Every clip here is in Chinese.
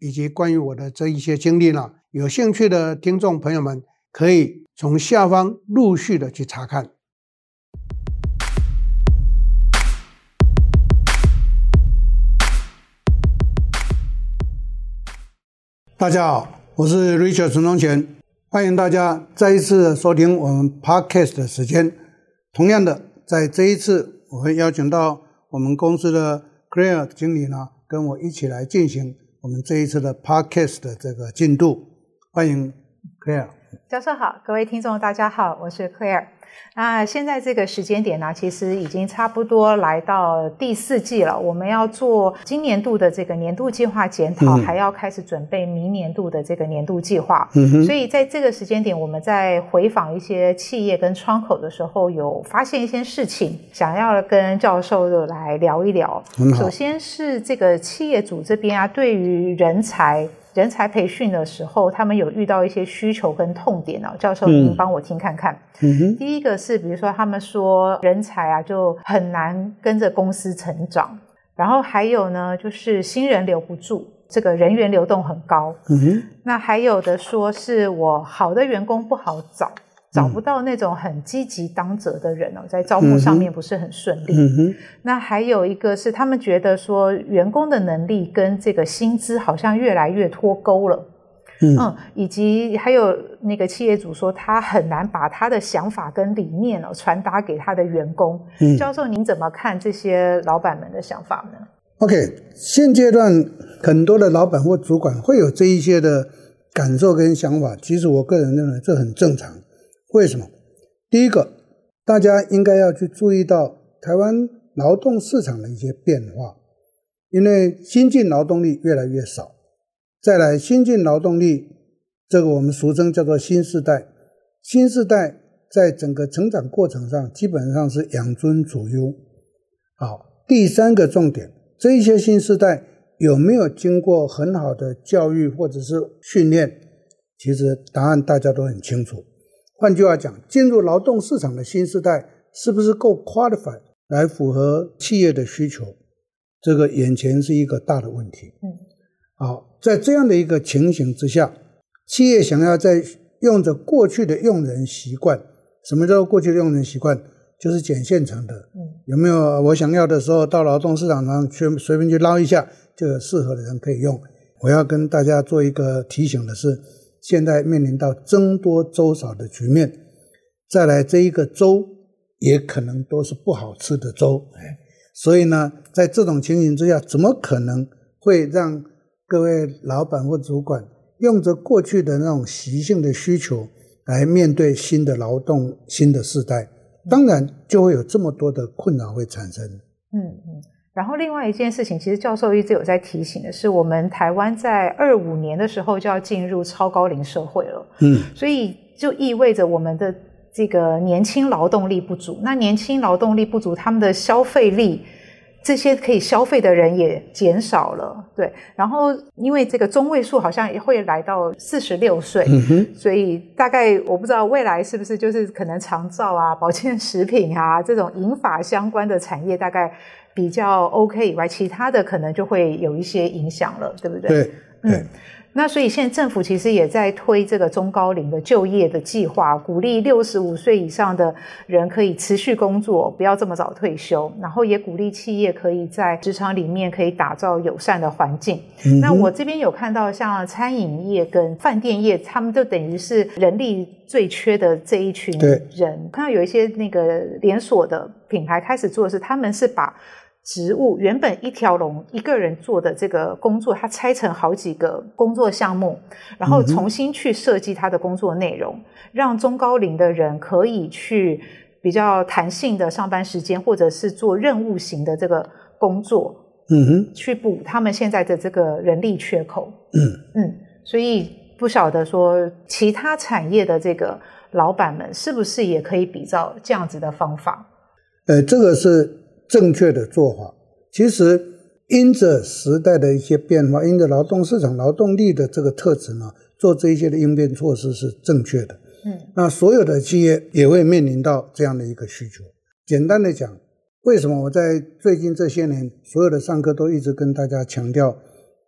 以及关于我的这一些经历呢，有兴趣的听众朋友们可以从下方陆续的去查看。大家好，我是 Richard 陈忠全，欢迎大家再一次收听我们 Podcast 的时间。同样的，在这一次。我会邀请到我们公司的 Clare 经理呢，跟我一起来进行我们这一次的 Podcast 的这个进度。欢迎 Claire。教授好，各位听众大家好，我是 Claire。那现在这个时间点呢，其实已经差不多来到第四季了。我们要做今年度的这个年度计划检讨，嗯、还要开始准备明年度的这个年度计划。嗯哼。所以在这个时间点，我们在回访一些企业跟窗口的时候，有发现一些事情，想要跟教授来聊一聊。首先是这个企业主这边啊，对于人才。人才培训的时候，他们有遇到一些需求跟痛点哦。教授，您帮我听看看。第一个是，比如说他们说人才啊，就很难跟着公司成长。然后还有呢，就是新人留不住，这个人员流动很高。那还有的说是我好的员工不好找。找不到那种很积极当责的人哦，在招募上面不是很顺利。嗯哼。那还有一个是，他们觉得说员工的能力跟这个薪资好像越来越脱钩了。嗯。嗯，以及还有那个企业主说，他很难把他的想法跟理念哦传达给他的员工。嗯。教授，您怎么看这些老板们的想法呢？OK，现阶段很多的老板或主管会有这一些的感受跟想法，其实我个人认为这很正常。为什么？第一个，大家应该要去注意到台湾劳动市场的一些变化，因为新进劳动力越来越少。再来，新进劳动力，这个我们俗称叫做新时代。新时代在整个成长过程上，基本上是养尊处优。好，第三个重点，这些新时代有没有经过很好的教育或者是训练？其实答案大家都很清楚。换句话讲，进入劳动市场的新时代是不是够 qualified 来符合企业的需求？这个眼前是一个大的问题。嗯，好，在这样的一个情形之下，企业想要在用着过去的用人习惯，什么叫做过去的用人习惯？就是捡现成的。嗯，有没有我想要的时候到劳动市场上去随便去捞一下，就有适合的人可以用？我要跟大家做一个提醒的是。现在面临到僧多粥少的局面，再来这一个粥也可能都是不好吃的粥，哎，所以呢，在这种情形之下，怎么可能会让各位老板或主管用着过去的那种习性的需求来面对新的劳动、新的世代？当然就会有这么多的困扰会产生。嗯嗯。然后另外一件事情，其实教授一直有在提醒的是，我们台湾在二五年的时候就要进入超高龄社会了。嗯，所以就意味着我们的这个年轻劳动力不足。那年轻劳动力不足，他们的消费力，这些可以消费的人也减少了。对，然后因为这个中位数好像也会来到四十六岁，所以大概我不知道未来是不是就是可能长照啊、保健食品啊 这种银法相关的产业大概。比较 OK 以外，其他的可能就会有一些影响了，对不对？对，嗯，那所以现在政府其实也在推这个中高龄的就业的计划，鼓励六十五岁以上的人可以持续工作，不要这么早退休，然后也鼓励企业可以在职场里面可以打造友善的环境。嗯、那我这边有看到，像餐饮业跟饭店业，他们就等于是人力最缺的这一群人。看到有一些那个连锁的品牌开始做的是，他们是把职务原本一条龙一个人做的这个工作，他拆成好几个工作项目，然后重新去设计他的工作内容，让中高龄的人可以去比较弹性的上班时间，或者是做任务型的这个工作，嗯哼，去补他们现在的这个人力缺口，嗯嗯。所以不晓得说其他产业的这个老板们是不是也可以比照这样子的方法？呃，这个是正确的做法。其实因着时代的一些变化，因着劳动市场劳动力的这个特质呢，做这一些的应变措施是正确的。嗯，那所有的企业也会面临到这样的一个需求。简单的讲，为什么我在最近这些年所有的上课都一直跟大家强调，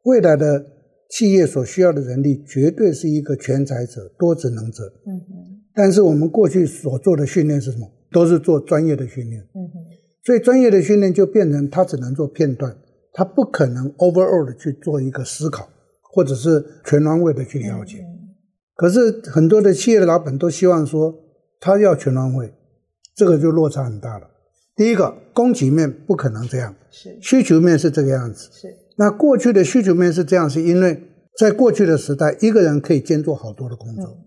未来的企业所需要的人力绝对是一个全才者、多职能者。嗯哼。但是我们过去所做的训练是什么？都是做专业的训练。嗯哼。所以专业的训练就变成他只能做片段，他不可能 overall 的去做一个思考，或者是全方位的去了解。嗯。可是很多的企业的老板都希望说，他要全方位。这个就落差很大了。第一个，供给面不可能这样，是需求面是这个样子。是那过去的需求面是这样，是因为在过去的时代，一个人可以兼做好多的工作。嗯、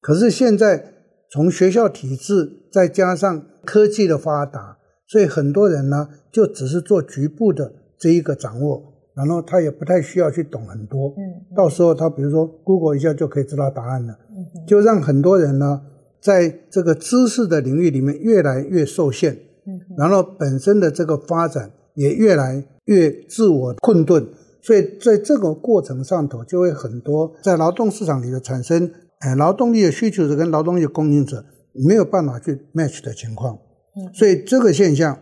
可是现在，从学校体制再加上科技的发达，所以很多人呢就只是做局部的这一个掌握，然后他也不太需要去懂很多。嗯，嗯到时候他比如说 Google 一下就可以知道答案了。嗯，嗯就让很多人呢。在这个知识的领域里面越来越受限，嗯然后本身的这个发展也越来越自我困顿，所以在这个过程上头就会很多在劳动市场里的产生，哎，劳动力的需求者跟劳动力的供应者没有办法去 match 的情况，所以这个现象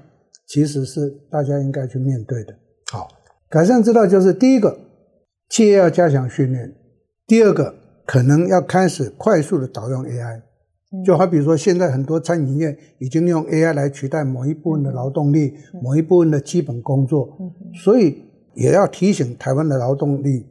其实是大家应该去面对的。好，改善之道就是第一个，企业要加强训练；第二个，可能要开始快速的导用 AI。就好比说，现在很多餐饮业已经用 AI 来取代某一部分的劳动力，某一部分的基本工作，所以也要提醒台湾的劳动力，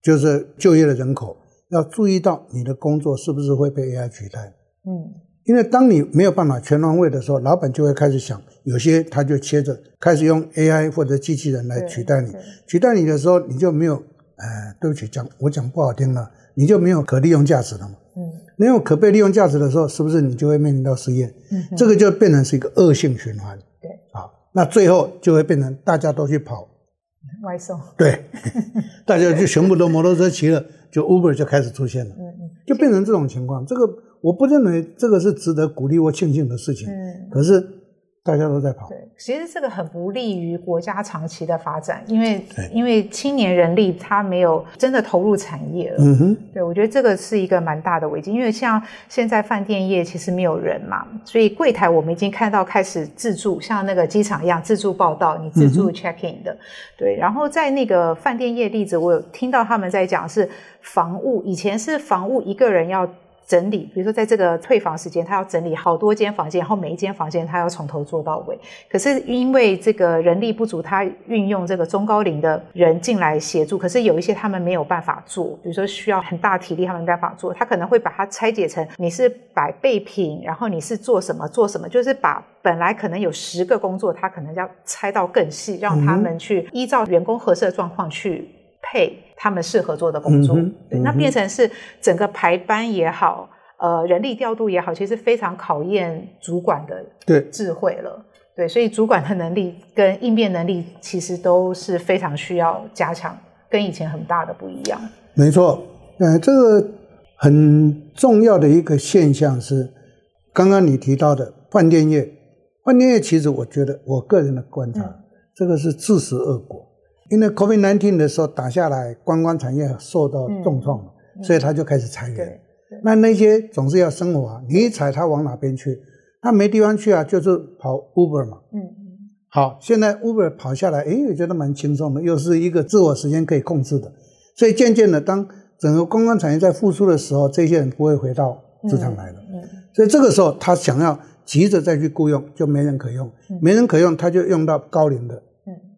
就是就业的人口，要注意到你的工作是不是会被 AI 取代。嗯，因为当你没有办法全方位的时候，老板就会开始想，有些他就切着开始用 AI 或者机器人来取代你，取代你的时候，你就没有，呃，对不起，讲我讲不好听了，你就没有可利用价值了嘛。嗯。没有可被利用价值的时候，是不是你就会面临到失业？这个就变成是一个恶性循环。对，好，那最后就会变成大家都去跑外送。对，大家就全部都摩托车骑了，就 Uber 就开始出现了。嗯嗯，就变成这种情况。这个我不认为这个是值得鼓励或庆幸的事情。嗯，可是。大家都在跑，对，其实这个很不利于国家长期的发展，因为因为青年人力他没有真的投入产业了。嗯哼，对，我觉得这个是一个蛮大的危机，因为像现在饭店业其实没有人嘛，所以柜台我们已经看到开始自助，像那个机场一样自助报到，你自助 check in 的，嗯、对。然后在那个饭店业例子，我有听到他们在讲是房务，以前是房务一个人要。整理，比如说在这个退房时间，他要整理好多间房间，然后每一间房间他要从头做到尾。可是因为这个人力不足，他运用这个中高龄的人进来协助。可是有一些他们没有办法做，比如说需要很大体力，他们没办法做。他可能会把它拆解成你是摆备品，然后你是做什么做什么，就是把本来可能有十个工作，他可能要拆到更细，让他们去依照员工合适的状况去配。他们适合做的工作，对，那变成是整个排班也好，呃，人力调度也好，其实非常考验主管的对智慧了。对，对，所以主管的能力跟应变能力其实都是非常需要加强，跟以前很大的不一样。没错，呃，这个很重要的一个现象是，刚刚你提到的饭店业，饭店业其实我觉得，我个人的观察，嗯、这个是自食恶果。因为 COVID-19 的时候打下来，观光产业受到重创，嗯、所以他就开始裁员。那那些总是要生活啊，你一裁他往哪边去？他没地方去啊，就是跑 Uber 嘛。嗯嗯。好，现在 Uber 跑下来，诶，我觉得蛮轻松的，又是一个自我时间可以控制的。所以渐渐的，当整个观光产业在复苏的时候，这些人不会回到职场来了。嗯。嗯，所以这个时候，他想要急着再去雇佣，就没人可用。没人可用，他就用到高龄的。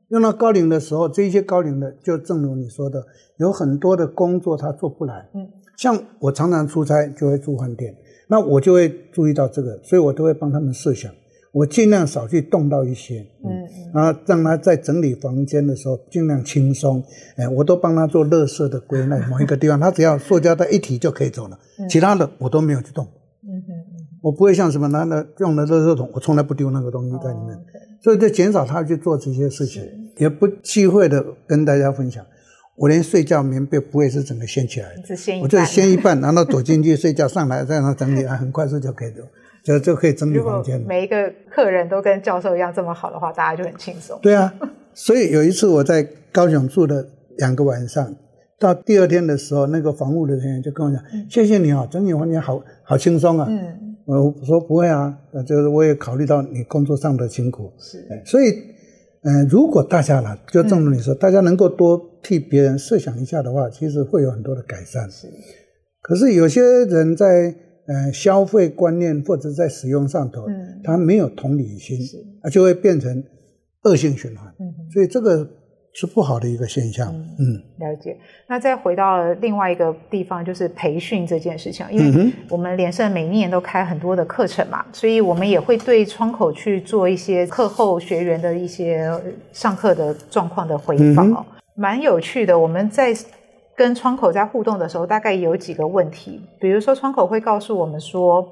用到高龄的时候，这一些高龄的，就正如你说的，有很多的工作他做不来。嗯，像我常常出差就会住饭店，那我就会注意到这个，所以我都会帮他们设想，我尽量少去动到一些，嗯嗯，然后让他在整理房间的时候尽量轻松。哎，我都帮他做垃圾的归纳，某一个地方他只要塑胶袋一提就可以走了，其他的我都没有去动。嗯哼，我不会像什么拿的用的垃圾桶，我从来不丢那个东西在里面。所以，就减少他去做这些事情，也不忌讳的跟大家分享。我连睡觉棉被不会是整个掀起来的，只掀一半，我就掀一半，然后躲进去睡觉，上来再让它整理，很快速就可以的，就就可以整理房间。每一个客人都跟教授一样这么好的话，大家就很轻松。对啊，所以有一次我在高雄住了两个晚上，到第二天的时候，那个房务的人员就跟我讲：“嗯、谢谢你啊，整理房间好好轻松啊。”嗯，我说不会啊，就是我也考虑到你工作上的辛苦，是，所以。嗯、呃，如果大家呢，就正如你说，嗯、大家能够多替别人设想一下的话，其实会有很多的改善。是，可是有些人在呃消费观念或者在使用上头，嗯，他没有同理心，是，啊，就会变成恶性循环。嗯，所以这个。是不好的一个现象。嗯，了解。那再回到另外一个地方，就是培训这件事情。因为我们联社每一年都开很多的课程嘛，所以我们也会对窗口去做一些课后学员的一些上课的状况的回访哦，蛮有趣的。我们在跟窗口在互动的时候，大概有几个问题，比如说窗口会告诉我们说。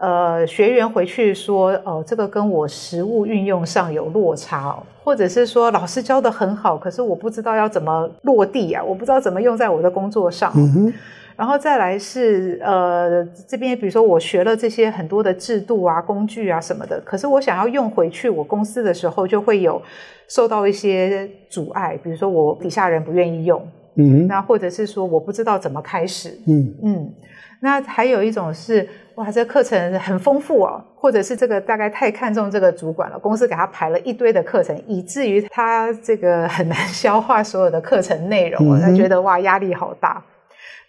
呃，学员回去说，哦、呃，这个跟我实物运用上有落差哦，或者是说老师教得很好，可是我不知道要怎么落地啊，我不知道怎么用在我的工作上。嗯哼。然后再来是，呃，这边比如说我学了这些很多的制度啊、工具啊什么的，可是我想要用回去我公司的时候，就会有受到一些阻碍，比如说我底下人不愿意用，嗯哼，那或者是说我不知道怎么开始，嗯嗯。那还有一种是，哇，这个课程很丰富哦，或者是这个大概太看重这个主管了，公司给他排了一堆的课程，以至于他这个很难 消化所有的课程内容，他觉得哇，压力好大。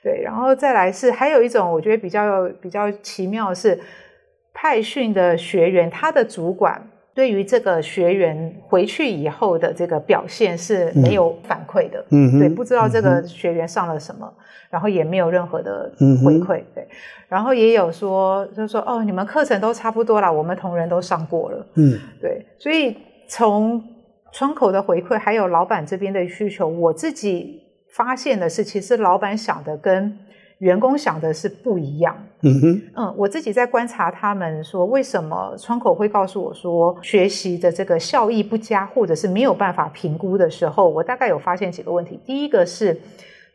对，然后再来是还有一种，我觉得比较比较奇妙的是，派训的学员他的主管对于这个学员回去以后的这个表现是没有反馈的，嗯，对，不知道这个学员上了什么。然后也没有任何的回馈，嗯、对。然后也有说，就是说，哦，你们课程都差不多啦，我们同仁都上过了，嗯，对。所以从窗口的回馈，还有老板这边的需求，我自己发现的是，其实老板想的跟员工想的是不一样。嗯哼，嗯，我自己在观察他们说，为什么窗口会告诉我说，学习的这个效益不佳，或者是没有办法评估的时候，我大概有发现几个问题。第一个是。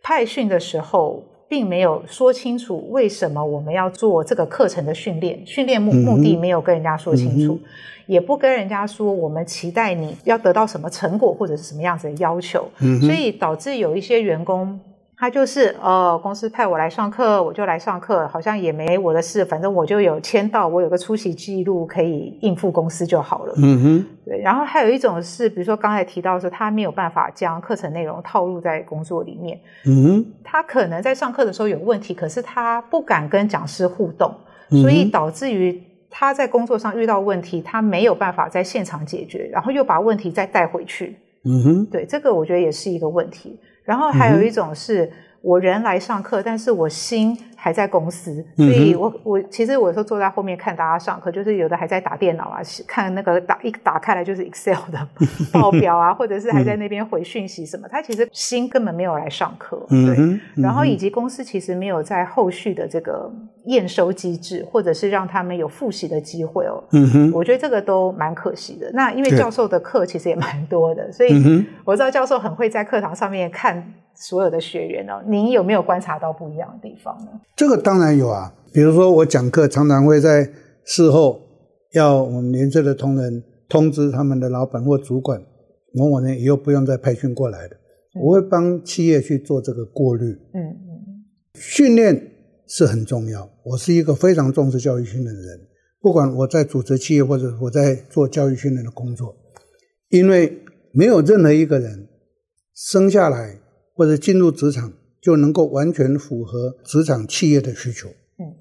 派训的时候，并没有说清楚为什么我们要做这个课程的训练，训练目目的没有跟人家说清楚，也不跟人家说我们期待你要得到什么成果或者是什么样子的要求，嗯、所以导致有一些员工。他就是呃，公司派我来上课，我就来上课，好像也没我的事，反正我就有签到，我有个出席记录可以应付公司就好了。嗯哼，对。然后还有一种是，比如说刚才提到的是，他没有办法将课程内容套入在工作里面。嗯哼，他可能在上课的时候有问题，可是他不敢跟讲师互动，所以导致于他在工作上遇到问题，他没有办法在现场解决，然后又把问题再带回去。嗯哼，对，这个我觉得也是一个问题。然后还有一种是我人来上课，但是我心还在公司，所以我我其实我有时候坐在后面看大家上课，就是有的还在打电脑啊，看那个打一打开来就是 Excel 的 报表啊，或者是还在那边回讯息什么，他其实心根本没有来上课，对。然后以及公司其实没有在后续的这个验收机制，或者是让他们有复习的机会哦。嗯哼，我觉得这个都蛮可惜的。那因为教授的课其实也蛮多的，所以我知道教授很会在课堂上面看。所有的学员哦，您有没有观察到不一样的地方呢？这个当然有啊，比如说我讲课常常会在事后要我们联社的同仁通知他们的老板或主管，某某人以后不用再培训过来的，嗯、我会帮企业去做这个过滤。嗯嗯，训练是很重要，我是一个非常重视教育训练的人，不管我在组织企业或者我在做教育训练的工作，因为没有任何一个人生下来。或者进入职场就能够完全符合职场企业的需求，嗯，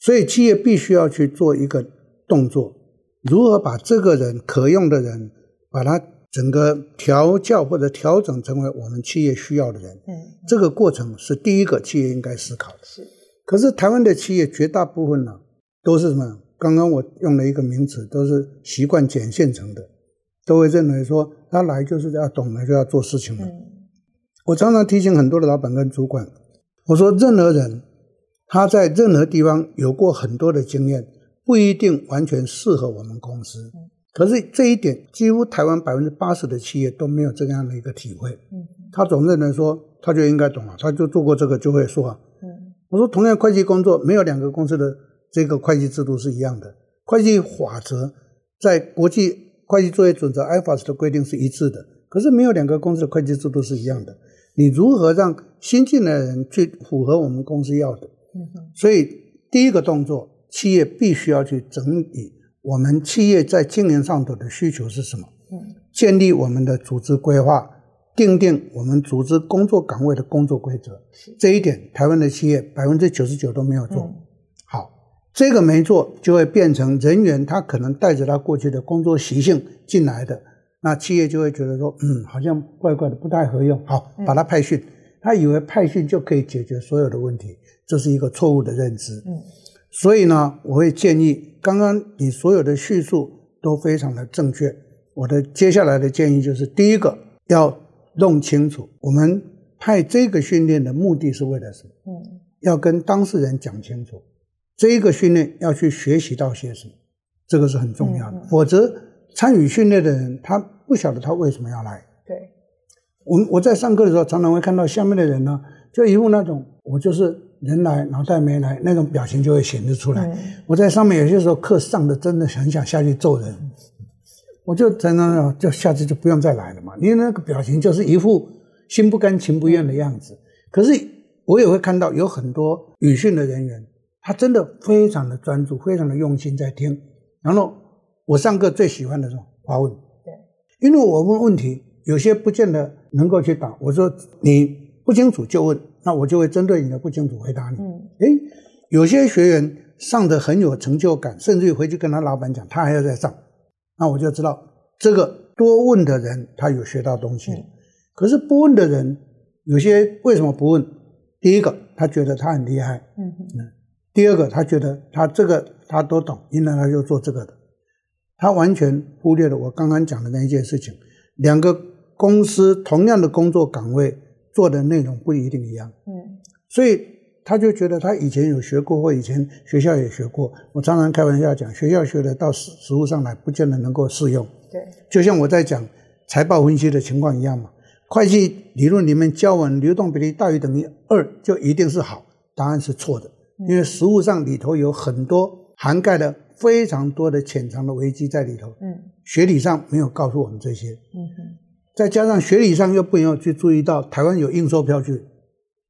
所以企业必须要去做一个动作，如何把这个人可用的人，把他整个调教或者调整成为我们企业需要的人，嗯，这个过程是第一个企业应该思考的。是，可是台湾的企业绝大部分呢，都是什么？刚刚我用了一个名词，都是习惯捡现成的，都会认为说他来就是要懂了就要做事情了。嗯我常常提醒很多的老板跟主管，我说任何人他在任何地方有过很多的经验，不一定完全适合我们公司。可是这一点，几乎台湾百分之八十的企业都没有这样的一个体会。他总认为说，他就应该懂了，他就做过这个就会说啊。嗯，我说同样会计工作，没有两个公司的这个会计制度是一样的，会计法则在国际会计作业准则 IFRS 的规定是一致的，可是没有两个公司的会计制度是一样的。你如何让新进来的人去符合我们公司要的？所以第一个动作，企业必须要去整理我们企业在经营上头的需求是什么？嗯，建立我们的组织规划，定定我们组织工作岗位的工作规则。这一点，台湾的企业百分之九十九都没有做。好，这个没做，就会变成人员他可能带着他过去的工作习性进来的。那企业就会觉得说，嗯，好像怪怪的，不太合用。好，把它派训，他以为派训就可以解决所有的问题，这是一个错误的认知。嗯，所以呢，我会建议，刚刚你所有的叙述都非常的正确。我的接下来的建议就是，第一个要弄清楚，我们派这个训练的目的是为了什么？嗯，要跟当事人讲清楚，这一个训练要去学习到些什么，这个是很重要的，否则。参与训练的人，他不晓得他为什么要来。对，我我在上课的时候，常常会看到下面的人呢，就一副那种我就是人来脑袋没来那种表情就会显示出来。嗯、我在上面有些时候课上的真的很想下去揍人，我就在那就下次就不用再来了嘛。因为那个表情就是一副心不甘情不愿的样子。可是我也会看到有很多语训的人员，他真的非常的专注，非常的用心在听，然后。我上课最喜欢的是发问，对，因为我问问题，有些不见得能够去答。我说你不清楚就问，那我就会针对你的不清楚回答你。嗯，诶，有些学员上的很有成就感，甚至于回去跟他老板讲，他还要再上，那我就知道这个多问的人他有学到东西。嗯，可是不问的人，有些为什么不问？第一个，他觉得他很厉害，嗯嗯，第二个，他觉得他这个他都懂，因为他就做这个的。他完全忽略了我刚刚讲的那一件事情，两个公司同样的工作岗位做的内容不一定一样，嗯，所以他就觉得他以前有学过，或以前学校也学过。我常常开玩笑讲，学校学的到实实务上来，不见得能够适用。对，就像我在讲财报分析的情况一样嘛。会计理论里面教我们流动比例大于等于二就一定是好，答案是错的，因为实务上里头有很多涵盖的。非常多的潜藏的危机在里头，嗯，学理上没有告诉我们这些，嗯哼，再加上学理上又不要去注意到台湾有应收票据，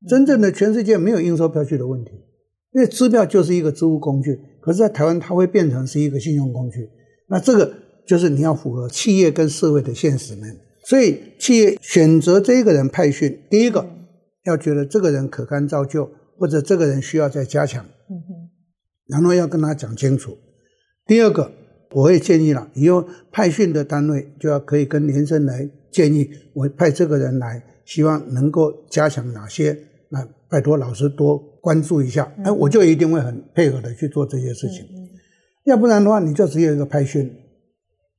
真正的全世界没有应收票据的问题，因为支票就是一个支付工具，可是，在台湾它会变成是一个信用工具，那这个就是你要符合企业跟社会的现实面，所以企业选择这一个人派训，第一个要觉得这个人可堪造就，或者这个人需要再加强，嗯哼，然后要跟他讲清楚。第二个，我也建议了，以后派训的单位就要可以跟联圣来建议，我派这个人来，希望能够加强哪些，那拜托老师多关注一下，哎，我就一定会很配合的去做这些事情。要不然的话，你就只有一个派训，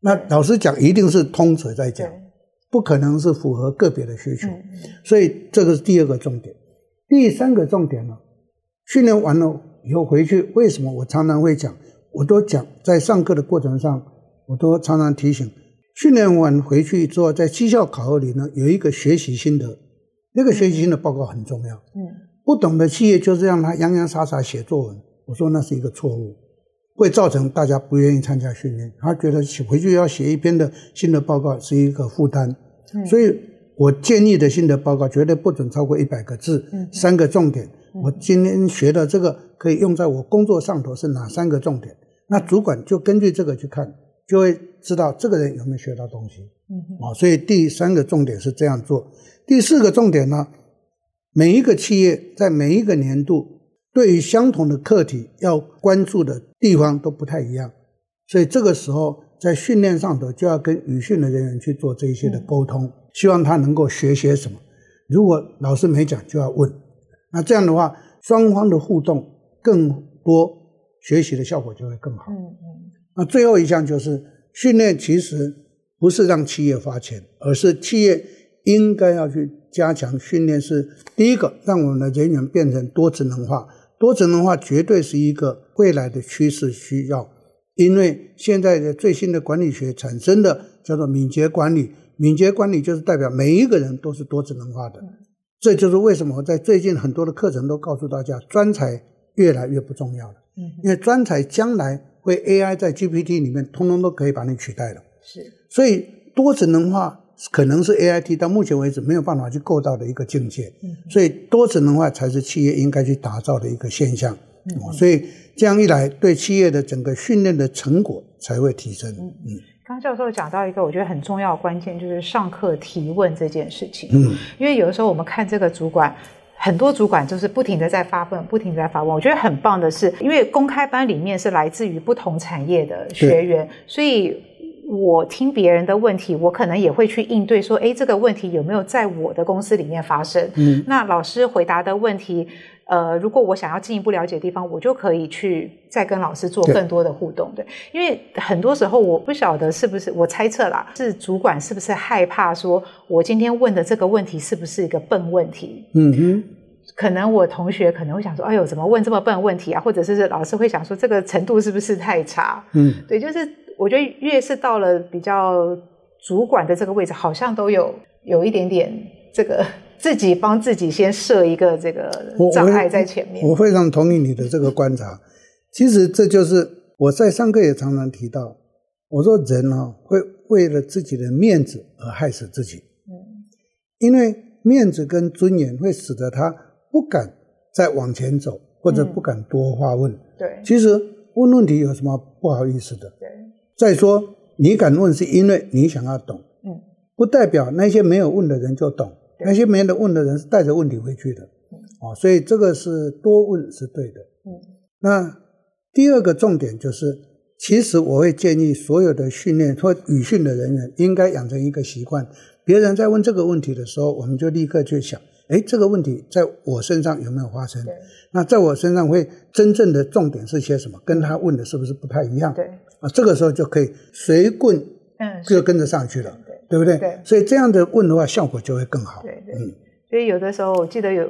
那老师讲一定是通则在讲，不可能是符合个别的需求，所以这个是第二个重点。第三个重点呢，训练完了以后回去，为什么我常常会讲？我都讲，在上课的过程上，我都常常提醒，训练完回去之后，在绩效考核里呢，有一个学习心得，那个学习心得报告很重要。嗯，不懂的企业就是让他洋洋洒洒写作文，我说那是一个错误，会造成大家不愿意参加训练，他觉得回去要写一篇的心得报告是一个负担。嗯，所以我建议的心得报告绝对不准超过一百个字。嗯，三个重点。我今天学的这个可以用在我工作上头是哪三个重点？那主管就根据这个去看，就会知道这个人有没有学到东西。嗯，啊，所以第三个重点是这样做。第四个重点呢，每一个企业在每一个年度对于相同的课题要关注的地方都不太一样，所以这个时候在训练上头就要跟语训的人员去做这一些的沟通，希望他能够学些什么。如果老师没讲，就要问。那这样的话，双方的互动更多，学习的效果就会更好。嗯嗯。那最后一项就是训练，其实不是让企业花钱，而是企业应该要去加强训练。是第一个，让我们的人员变成多职能化。多职能化绝对是一个未来的趋势需要，因为现在的最新的管理学产生的叫做敏捷管理。敏捷管理就是代表每一个人都是多职能化的。这就是为什么我在最近很多的课程都告诉大家，专才越来越不重要了。嗯，因为专才将来会 AI 在 GPT 里面通通都可以把你取代了。是，所以多职能化可能是 AIT 到目前为止没有办法去够到的一个境界。嗯，所以多职能化才是企业应该去打造的一个现象。嗯，所以这样一来，对企业的整个训练的成果才会提升。嗯。刚教授讲到一个我觉得很重要的关键，就是上课提问这件事情。嗯，因为有的时候我们看这个主管，很多主管就是不停的在发问，不停的在发问。我觉得很棒的是，因为公开班里面是来自于不同产业的学员，所以我听别人的问题，我可能也会去应对，说，哎，这个问题有没有在我的公司里面发生？嗯，那老师回答的问题。呃，如果我想要进一步了解的地方，我就可以去再跟老师做更多的互动，对，对，因为很多时候我不晓得是不是，我猜测啦，是主管是不是害怕说，我今天问的这个问题是不是一个笨问题？嗯哼，可能我同学可能会想说，哎呦，怎么问这么笨问题啊？或者是老师会想说，这个程度是不是太差？嗯，对，就是我觉得越是到了比较主管的这个位置，好像都有有一点点这个。自己帮自己先设一个这个障碍在前面。我，我非常同意你的这个观察。其实这就是我在上课也常常提到，我说人啊会为了自己的面子而害死自己。嗯，因为面子跟尊严会使得他不敢再往前走，或者不敢多发问。嗯，对，其实问问题有什么不好意思的？对。再说你敢问是因为你想要懂，嗯，不代表那些没有问的人就懂。那些没人问的人是带着问题回去的，啊，所以这个是多问是对的。嗯，那第二个重点就是，其实我会建议所有的训练或语训的人员应该养成一个习惯，别人在问这个问题的时候，我们就立刻去想，哎，这个问题在我身上有没有发生？对。那在我身上会真正的重点是些什么？跟他问的是不是不太一样？对。啊，这个时候就可以随棍，嗯，就跟着上去了。对不对？对，所以这样的问的话，效果就会更好。对对，嗯，所以有的时候我记得有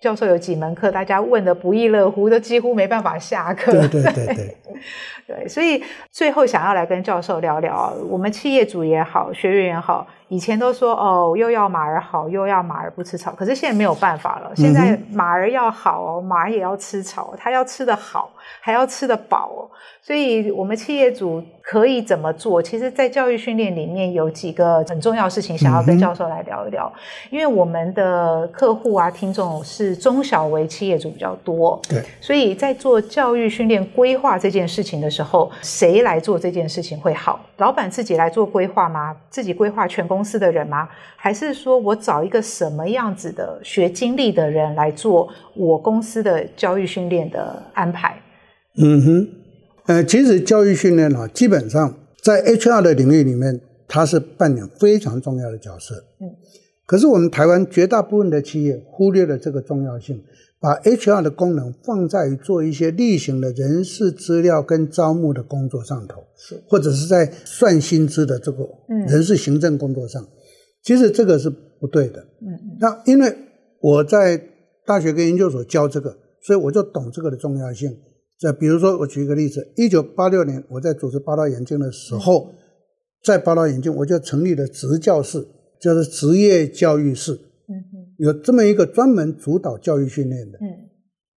教授有几门课，大家问的不亦乐乎，都几乎没办法下课。对对对对。对，所以最后想要来跟教授聊聊，我们企业主也好，学员也好。以前都说哦，又要马儿好，又要马儿不吃草。可是现在没有办法了，现在马儿要好哦，马儿也要吃草，它要吃得好，还要吃得饱哦。所以，我们企业主可以怎么做？其实，在教育训练里面有几个很重要的事情，想要跟教授来聊一聊。因为我们的客户啊、听众是中小微企业主比较多，对，所以在做教育训练规划这件事情的时候，谁来做这件事情会好？老板自己来做规划吗？自己规划全公司的人吗？还是说我找一个什么样子的学经历的人来做我公司的教育训练的安排？嗯哼，呃，其实教育训练啊，基本上在 HR 的领域里面，它是扮演非常重要的角色。嗯，可是我们台湾绝大部分的企业忽略了这个重要性。把 HR 的功能放在于做一些例行的人事资料跟招募的工作上头，是或者是在算薪资的这个人事行政工作上，嗯、其实这个是不对的。嗯，那因为我在大学跟研究所教这个，所以我就懂这个的重要性。这比如说，我举一个例子：一九八六年我在主持八大眼镜的时候，嗯、在八大眼镜我就成立了职教室，叫做职业教育室。有这么一个专门主导教育训练的，嗯，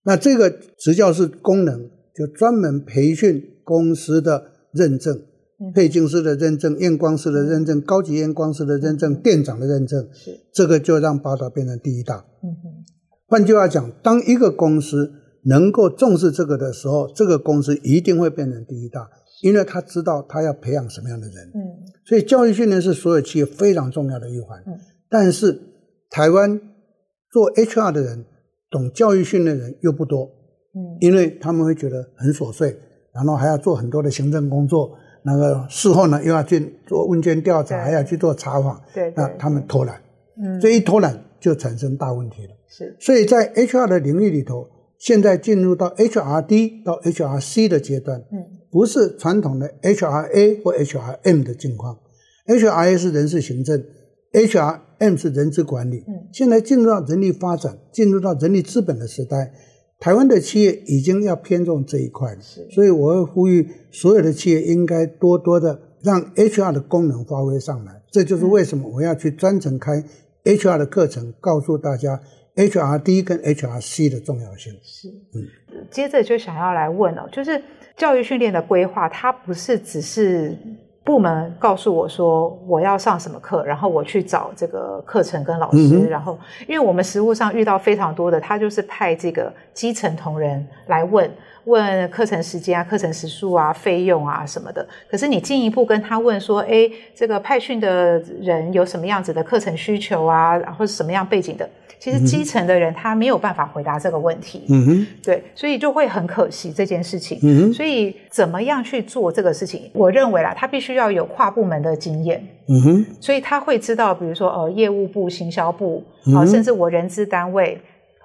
那这个职教是功能就专门培训公司的认证，配镜师的认证、验光师的认证、高级验光师的认证、店长的认证，是。这个就让八大变成第一大。嗯。哼，换句话讲，当一个公司能够重视这个的时候，这个公司一定会变成第一大，因为他知道他要培养什么样的人。嗯，所以教育训练是所有企业非常重要的一环。嗯，但是台湾。做 HR 的人，懂教育训练的人又不多，嗯，因为他们会觉得很琐碎，然后还要做很多的行政工作，那个事后呢又要去做问卷调查，还要去做查访，对，那他们偷懒，嗯，这一偷懒就产生大问题了，是，所以在 HR 的领域里头，现在进入到 HRD 到 HRC 的阶段，嗯，不是传统的 HRA 或 HRM 的境况，HRA 是人事行政。HRM 是人资管理，现在进入到人力发展，进入到人力资本的时代，台湾的企业已经要偏重这一块了。所以我会呼吁所有的企业应该多多的让 HR 的功能发挥上来。这就是为什么我要去专程开 HR 的课程，告诉大家 HRD 跟 HRC 的重要性。是，嗯，接着就想要来问哦，就是教育训练的规划，它不是只是。部门告诉我说我要上什么课，然后我去找这个课程跟老师，嗯、然后因为我们实务上遇到非常多的，他就是派这个基层同仁来问问课程时间啊、课程时数啊、费用啊什么的。可是你进一步跟他问说，哎，这个派训的人有什么样子的课程需求啊，或者什么样背景的？其实基层的人他没有办法回答这个问题，嗯哼，对，所以就会很可惜这件事情。嗯哼，所以怎么样去做这个事情？我认为啦，他必须要有跨部门的经验，嗯哼，所以他会知道，比如说呃，业务部、行销部，啊，甚至我人资单位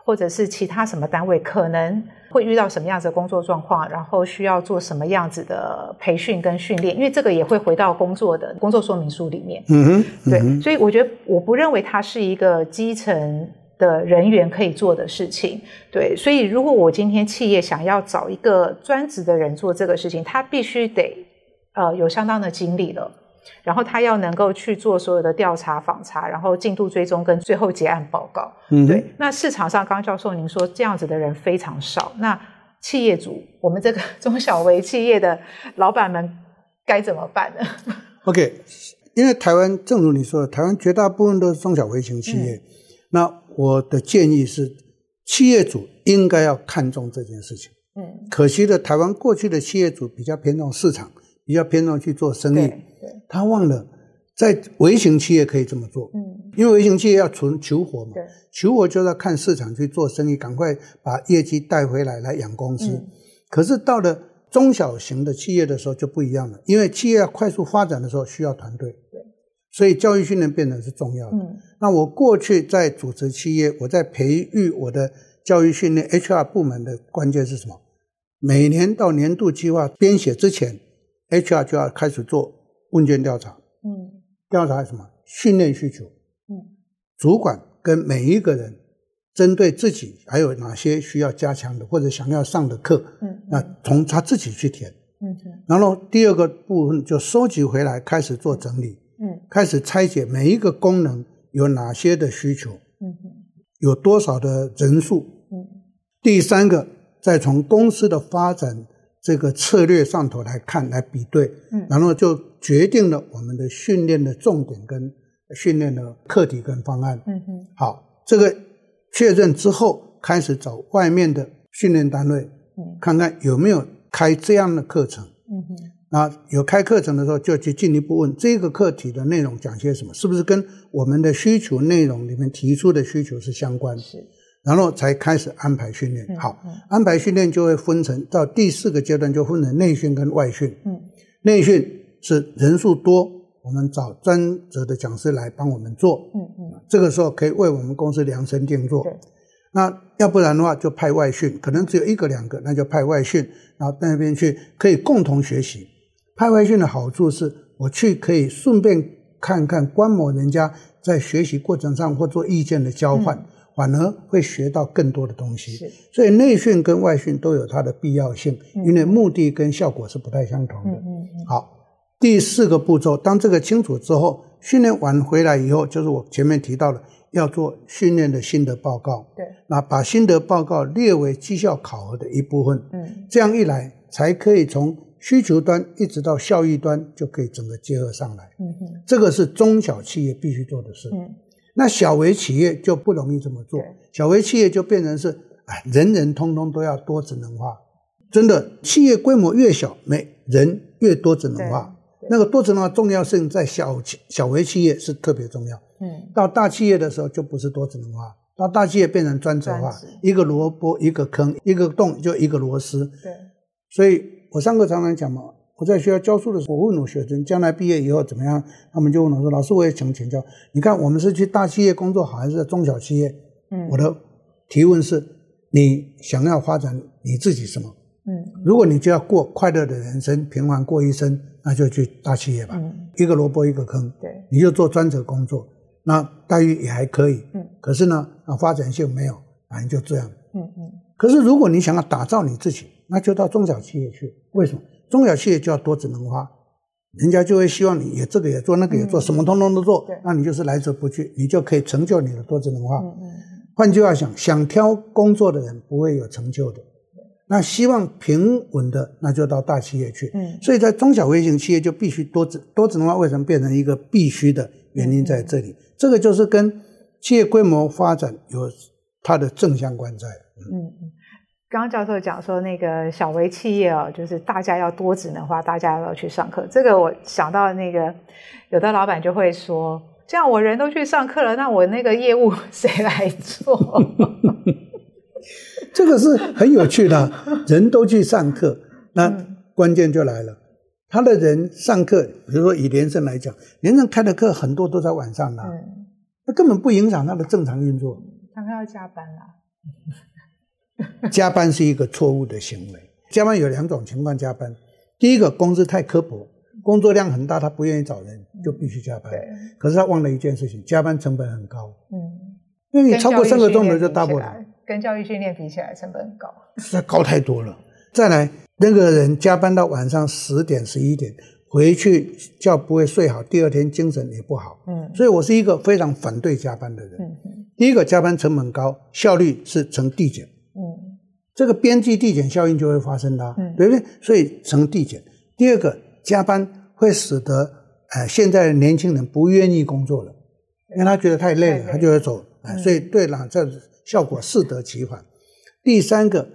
或者是其他什么单位，可能会遇到什么样子的工作状况，然后需要做什么样子的培训跟训练，因为这个也会回到工作的工作说明书里面。嗯哼，嗯，对，所以我觉得我不认为它是一个基层。的人员可以做的事情，对，所以如果我今天企业想要找一个专职的人做这个事情，他必须得呃有相当的经历了，然后他要能够去做所有的调查访查，然后进度追踪跟最后结案报告。嗯，对。那市场上，刚刚教授您说这样子的人非常少，那企业主，我们这个 中小微企业的老板们该怎么办呢？OK，因为台湾正如你说的，台湾绝大部分都是中小微型企业，嗯、那。我的建议是，企业主应该要看重这件事情。嗯，可惜的，台湾过去的企业主比较偏重市场，比较偏重去做生意。对，他忘了在微型企业可以这么做。嗯，因为微型企业要存求活嘛，对，求活就要看市场去做生意，赶快把业绩带回来来养公司。嗯，可是到了中小型的企业的时候就不一样了，因为企业要快速发展的时候需要团队。所以教育训练变得是重要的。嗯，那我过去在主持企业，我在培育我的教育训练 HR 部门的关键是什么？每年到年度计划编写之前，HR 就要开始做问卷调查。嗯，调查什么？训练需求。嗯，主管跟每一个人针对自己还有哪些需要加强的或者想要上的课，嗯，那从他自己去填。嗯，然后第二个部分就收集回来，开始做整理。嗯，开始拆解每一个功能有哪些的需求，嗯，有多少的人数，嗯，第三个再从公司的发展这个策略上头来看来比对，嗯，然后就决定了我们的训练的重点跟训练的课题跟方案，嗯哼，好，这个确认之后，开始找外面的训练单位，嗯，看看有没有开这样的课程，嗯哼。啊，有开课程的时候，就去进一步问这个课题的内容讲些什么，是不是跟我们的需求内容里面提出的需求是相关？是，然后才开始安排训练。好，安排训练就会分成到第四个阶段，就分成内训跟外训。嗯，内训是人数多，我们找专职的讲师来帮我们做。嗯嗯，这个时候可以为我们公司量身定做。那要不然的话，就派外训，可能只有一个两个，那就派外训，然后到那边去可以共同学习。派外训的好处是，我去可以顺便看看观摩人家在学习过程上或做意见的交换，嗯、反而会学到更多的东西。所以内训跟外训都有它的必要性，嗯、因为目的跟效果是不太相同的。嗯嗯、好，第四个步骤，当这个清楚之后，训练完回来以后，就是我前面提到的，要做训练的心得报告。对，那把心得报告列为绩效考核的一部分。嗯，这样一来才可以从。需求端一直到效益端就可以整个结合上来，嗯哼，这个是中小企业必须做的事。嗯，那小微企业就不容易这么做，小微企业就变成是，哎，人人通通都要多职能化。真的，企业规模越小，每人越多职能化。那个多职能化重要性在小企小微企业是特别重要。嗯，到大企业的时候就不是多职能化，到大企业变成专职化，职一个萝卜一个坑，一个洞就一个螺丝。对，所以。我上课常常讲嘛，我在学校教书的时候，我问我学生将来毕业以后怎么样，他们就问我说：“老师，我也想请教，你看我们是去大企业工作好，还是在中小企业？”嗯，我的提问是：你想要发展你自己什么？嗯，如果你就要过快乐的人生，平凡过一生，那就去大企业吧。嗯，一个萝卜一个坑，对，你就做专职工作，那待遇也还可以。嗯，可是呢，啊，发展性没有，反正就这样。嗯嗯。可是如果你想要打造你自己，那就到中小企业去。为什么？中小企业就要多智能化，人家就会希望你也这个也做，那个也做，嗯、什么通通都做，那你就是来者不拒，你就可以成就你的多智能化。嗯嗯、换句话讲，想挑工作的人不会有成就的。那希望平稳的，那就到大企业去。嗯，所以在中小微型企业就必须多职多职能化，为什么变成一个必须的原因在这里？嗯、这个就是跟企业规模发展有它的正相关在。嗯嗯，刚刚教授讲说那个小微企业哦，就是大家要多职能化，大家要去上课。这个我想到那个有的老板就会说，这样我人都去上课了，那我那个业务 谁来做？这个是很有趣的，人都去上课，那关键就来了。他的人上课，比如说以连胜来讲，连胜开的课很多都在晚上呢，那根本不影响他的正常运作。他们要加班啦。加班是一个错误的行为。加班有两种情况，加班，第一个公司太刻薄，工作量很大，他不愿意找人，就必须加班。可是他忘了一件事情，加班成本很高。嗯，因为你超过三个钟头就 double 了。跟教育训练比起来，成本很高，是高太多了。再来，那个人加班到晚上十点、十一点，回去觉不会睡好，第二天精神也不好。嗯，所以我是一个非常反对加班的人。嗯嗯。第一个，加班成本高，效率是呈递减。嗯，这个边际递减效应就会发生的，嗯，对不对？所以呈递减。第二个，加班会使得呃现在的年轻人不愿意工作了，因为他觉得太累了，他就会走。哎，所以对了，这。效果适得其反。第三个，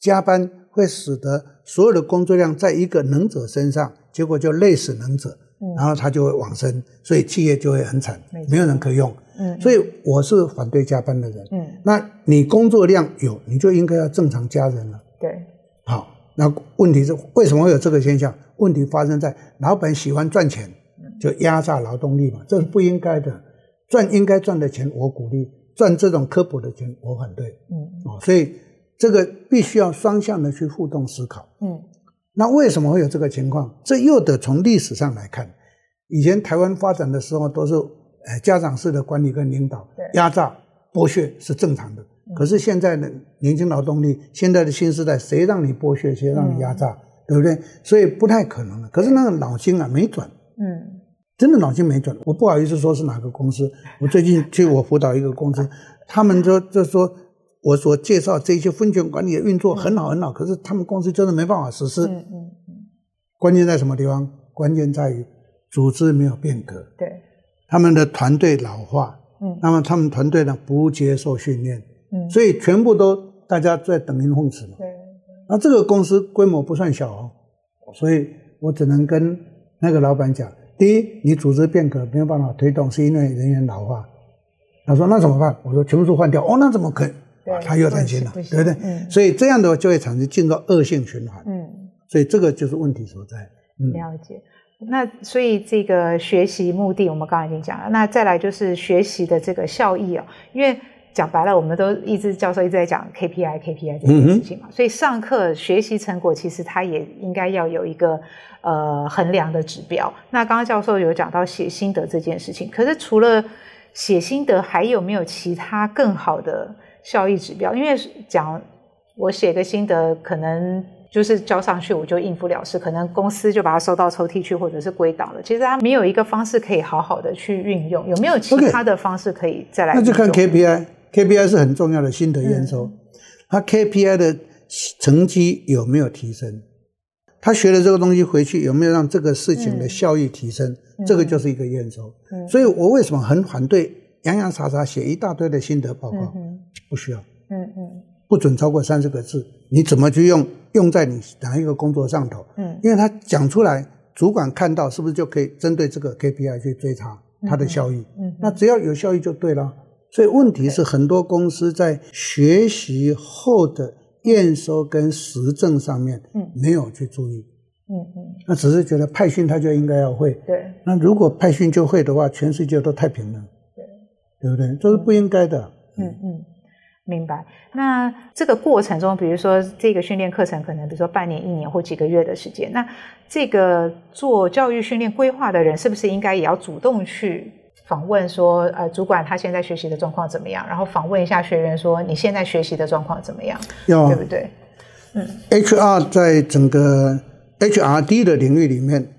加班会使得所有的工作量在一个能者身上，结果就累死能者，然后他就会往生，所以企业就会很惨，没有人可用。嗯，所以我是反对加班的人。嗯，那你工作量有，你就应该要正常加人了。对，好，那问题是为什么会有这个现象？问题发生在老板喜欢赚钱，就压榨劳动力嘛，这是不应该的。赚应该赚的钱，我鼓励。赚这种科普的钱，我反对。嗯，哦，所以这个必须要双向的去互动思考。嗯，那为什么会有这个情况？这又得从历史上来看。以前台湾发展的时候，都是呃家长式的管理跟领导，对压榨剥削是正常的。嗯，可是现在的年轻劳动力，现在的新时代，谁让你剥削，谁让你压榨，嗯，对不对？所以不太可能了。可是那个脑筋啊，没转。嗯。真的脑筋没转，我不好意思说是哪个公司。我最近去我辅导一个公司，他们就就说我所介绍这些分权管理的运作很好很好，可是他们公司真的没办法实施。嗯嗯嗯。关键在什么地方？关键在于组织没有变革。对。他们的团队老化。嗯。那么他们团队呢不接受训练。嗯。所以全部都大家在等银奉旨嘛。对。那这个公司规模不算小哦，所以我只能跟那个老板讲。第一，你组织变革没有办法推动，是因为人员老化。他说：“那怎么办？”我说：“全部都换掉。”哦，那怎么可以？对他又担心了，对不对？嗯、所以这样的话就会产生进入恶性循环。嗯，所以这个就是问题所在。嗯、了解。那所以这个学习目的，我们刚才已经讲了。那再来就是学习的这个效益哦，因为。讲白了，我们都一直教授一直在讲 KPI KPI 这件事情嘛，嗯、所以上课学习成果其实它也应该要有一个呃衡量的指标。那刚刚教授有讲到写心得这件事情，可是除了写心得，还有没有其他更好的效益指标？因为讲我写个心得，可能就是交上去我就应付了事，可能公司就把它收到抽屉去，或者是归档了。其实它没有一个方式可以好好的去运用，有没有其他的方式可以再来？那就看 KPI。KPI 是很重要的心得验收，他 KPI 的成绩有没有提升？他学了这个东西回去有没有让这个事情的效益提升？这个就是一个验收。所以我为什么很反对洋洋洒洒写一大堆的心得报告？不需要。嗯嗯，不准超过三十个字。你怎么去用？用在你哪一个工作上头？嗯，因为他讲出来，主管看到是不是就可以针对这个 KPI 去追查它的效益？嗯，那只要有效益就对了。所以问题是，很多公司在学习后的验收跟实证上面，嗯，没有去注意，嗯嗯，那只是觉得派训他就应该要会，对。那如果派训就会的话，全世界都太平了，对，对不对？这是不应该的。嗯嗯，明白。那这个过程中，比如说这个训练课程，可能比如说半年、一年或几个月的时间，那这个做教育训练规划的人，是不是应该也要主动去？访问说，呃，主管他现在学习的状况怎么样？然后访问一下学员说，你现在学习的状况怎么样？要对不对？嗯，HR 在整个 HRD 的领域里面，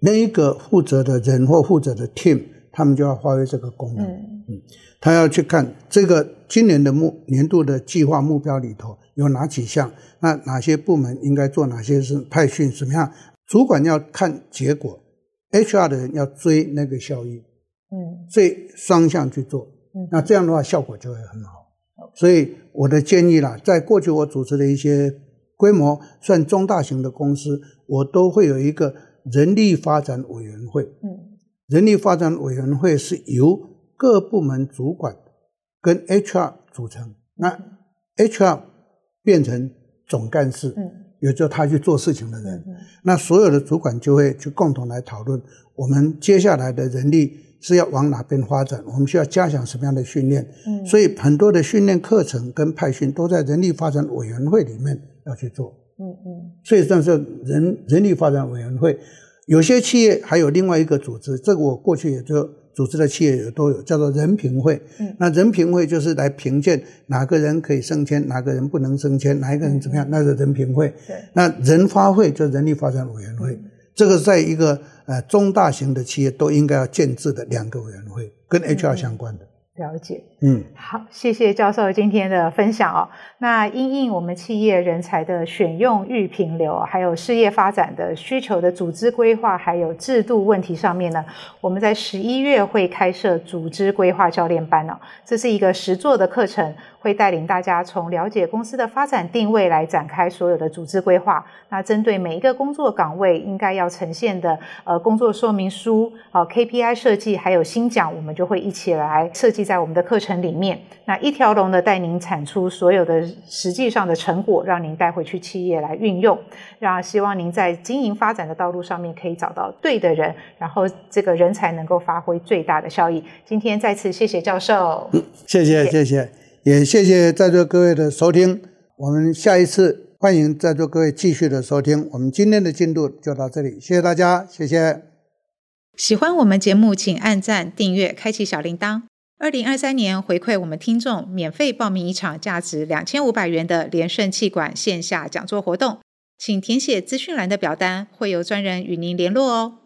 那一个负责的人或负责的 team，他们就要发挥这个功能。嗯，嗯，他要去看这个今年的目年度的计划目标里头有哪几项，那哪些部门应该做哪些事，派训什么样？主管要看结果，HR 的人要追那个效益。嗯，追双向去做。嗯，那这样的话效果就会很好。所以我的建议啦，在过去我组织的一些规模算中大型的公司，我都会有一个人力发展委员会。嗯，人力发展委员会是由各部门主管跟 HR 组成，那 HR 变成总干事，嗯，也就他去做事情的人。那所有的主管就会去共同来讨论我们接下来的人力。是要往哪边发展？我们需要加强什么样的训练？嗯，所以很多的训练课程跟派训都在人力发展委员会里面要去做。嗯嗯，所以这是人人力发展委员会。有些企业还有另外一个组织，这个我过去也就组织的企业也都有，叫做人评会。嗯，那人评会就是来评鉴哪个人可以升迁，哪个人不能升迁，哪一个人怎么样，那是人评会。对，那人发会就是人力发展委员会。这个在一个呃中大型的企业都应该要建制的两个委员会，跟 HR 相关的。了解，嗯，好，谢谢教授今天的分享哦。那因应我们企业人才的选用预评流，还有事业发展的需求的组织规划，还有制度问题上面呢，我们在十一月会开设组织规划教练班哦。这是一个实作的课程，会带领大家从了解公司的发展定位来展开所有的组织规划。那针对每一个工作岗位应该要呈现的呃工作说明书啊、呃、KPI 设计，还有新奖，我们就会一起来设计。在我们的课程里面，那一条龙的带您产出所有的实际上的成果，让您带回去企业来运用。让希望您在经营发展的道路上面可以找到对的人，然后这个人才能够发挥最大的效益。今天再次谢谢教授，嗯、谢谢谢谢，也谢谢在座各位的收听。我们下一次欢迎在座各位继续的收听。我们今天的进度就到这里，谢谢大家，谢谢。喜欢我们节目，请按赞、订阅、开启小铃铛。二零二三年回馈我们听众，免费报名一场价值两千五百元的联圣企管线下讲座活动，请填写资讯栏的表单，会有专人与您联络哦。